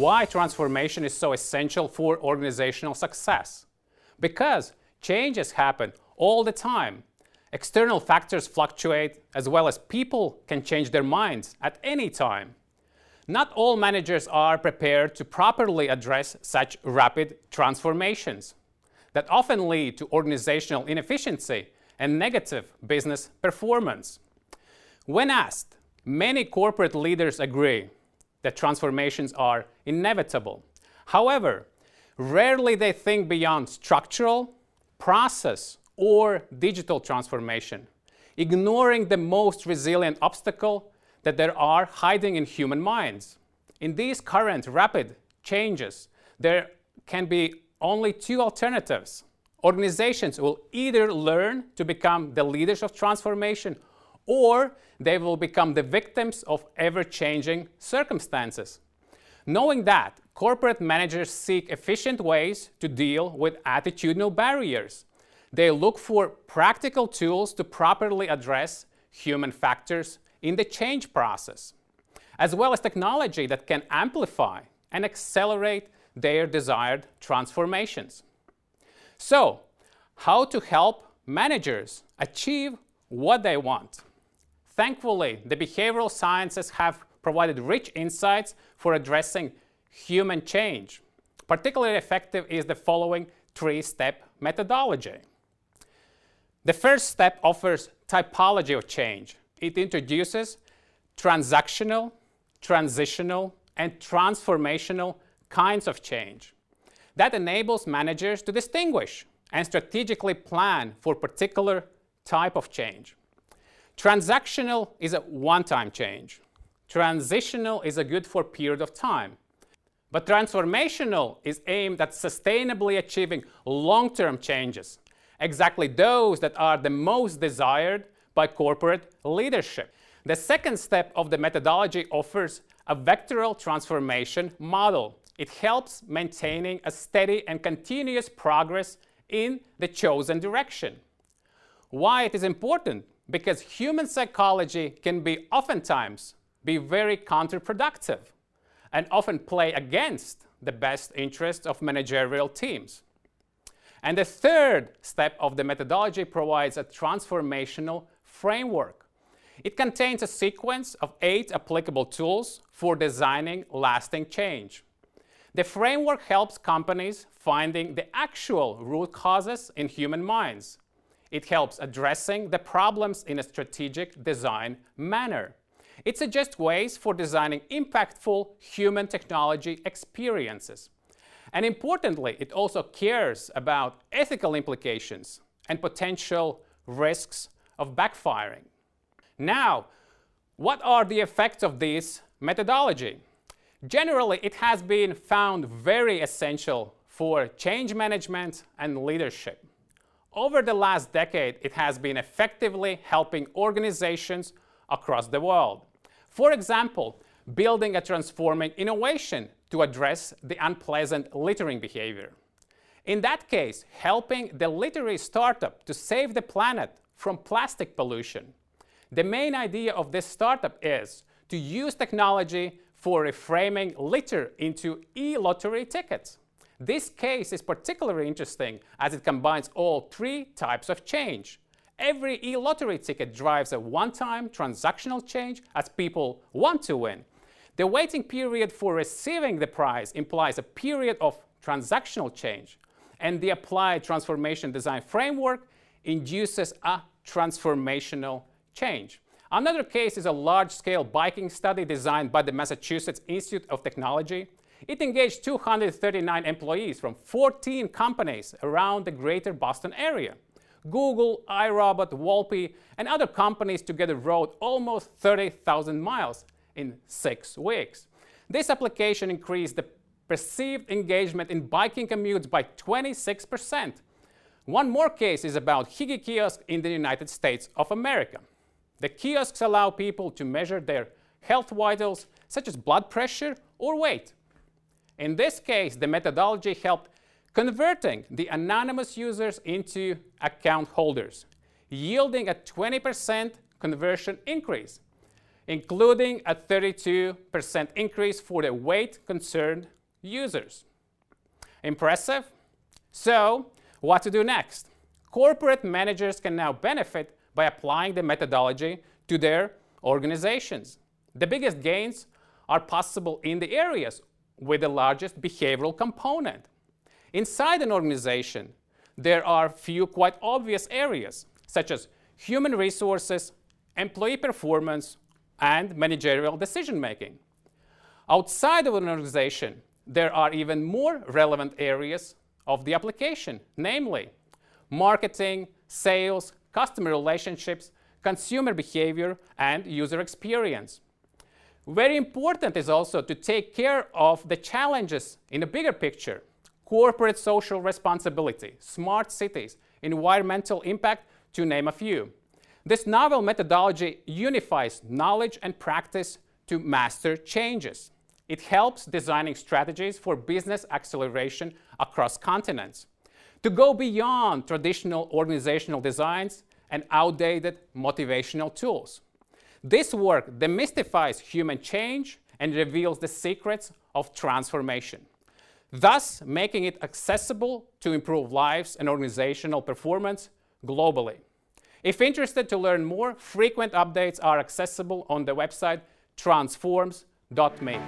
why transformation is so essential for organizational success. Because changes happen all the time. External factors fluctuate, as well as people can change their minds at any time. Not all managers are prepared to properly address such rapid transformations that often lead to organizational inefficiency and negative business performance. When asked, many corporate leaders agree that transformations are inevitable. However, rarely they think beyond structural, process, or digital transformation, ignoring the most resilient obstacle that there are hiding in human minds. In these current rapid changes, there can be only two alternatives. Organizations will either learn to become the leaders of transformation or they will become the victims of ever changing circumstances. Knowing that, corporate managers seek efficient ways to deal with attitudinal barriers. They look for practical tools to properly address human factors in the change process, as well as technology that can amplify and accelerate their desired transformations. So, how to help managers achieve what they want? Thankfully, the behavioral sciences have provided rich insights for addressing human change. Particularly effective is the following three step methodology. The first step offers typology of change. It introduces transactional, transitional, and transformational kinds of change. That enables managers to distinguish and strategically plan for particular type of change. Transactional is a one-time change. Transitional is a good for period of time. But transformational is aimed at sustainably achieving long-term changes, exactly those that are the most desired by corporate leadership. The second step of the methodology offers a vectoral transformation model. It helps maintaining a steady and continuous progress in the chosen direction. Why it is important? Because human psychology can be oftentimes be very counterproductive and often play against the best interests of managerial teams. And the third step of the methodology provides a transformational framework. It contains a sequence of eight applicable tools for designing lasting change. The framework helps companies finding the actual root causes in human minds. It helps addressing the problems in a strategic design manner. It suggests ways for designing impactful human technology experiences. And importantly, it also cares about ethical implications and potential risks of backfiring. Now, what are the effects of this methodology? Generally, it has been found very essential for change management and leadership. Over the last decade, it has been effectively helping organizations across the world. For example, building a transforming innovation to address the unpleasant littering behavior. In that case, helping the literary startup to save the planet from plastic pollution. The main idea of this startup is to use technology for reframing litter into e-lottery tickets. This case is particularly interesting as it combines all three types of change. Every e-lottery ticket drives a one-time transactional change as people want to win. The waiting period for receiving the prize implies a period of transactional change. And the applied transformation design framework induces a transformational change. Another case is a large-scale biking study designed by the Massachusetts Institute of Technology. It engaged 239 employees from 14 companies around the greater Boston area. Google, iRobot, Volpe, and other companies together rode almost 30,000 miles in six weeks. This application increased the perceived engagement in biking commutes by 26%. One more case is about Higi Kiosk in the United States of America. The kiosks allow people to measure their health vitals, such as blood pressure or weight. In this case, the methodology helped converting the anonymous users into account holders, yielding a 20% conversion increase. including a 32% increase for the weight concerned users. Impressive? So, what to do next? Corporate managers can now benefit by applying the methodology to their organizations. The biggest gains are possible in the areas with the largest behavioral component. Inside an organization, there are few quite obvious areas, such as human resources, employee performance, and managerial decision making. Outside of an organization, there are even more relevant areas of the application, namely marketing, sales, customer relationships, consumer behavior, and user experience. Very important is also to take care of the challenges in the bigger picture corporate social responsibility, smart cities, environmental impact, to name a few. This novel methodology unifies knowledge and practice to master changes. It helps designing strategies for business acceleration across continents. To go beyond traditional organizational designs and outdated motivational tools. This work demystifies human change and reveals the secrets of transformation, thus making it accessible to improve lives and organizational performance globally. If interested to learn more, frequent updates are accessible on the website transforms.me.